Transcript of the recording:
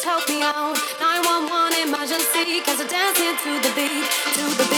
just help me out. 911 emergency, cause I dance into the beat, to the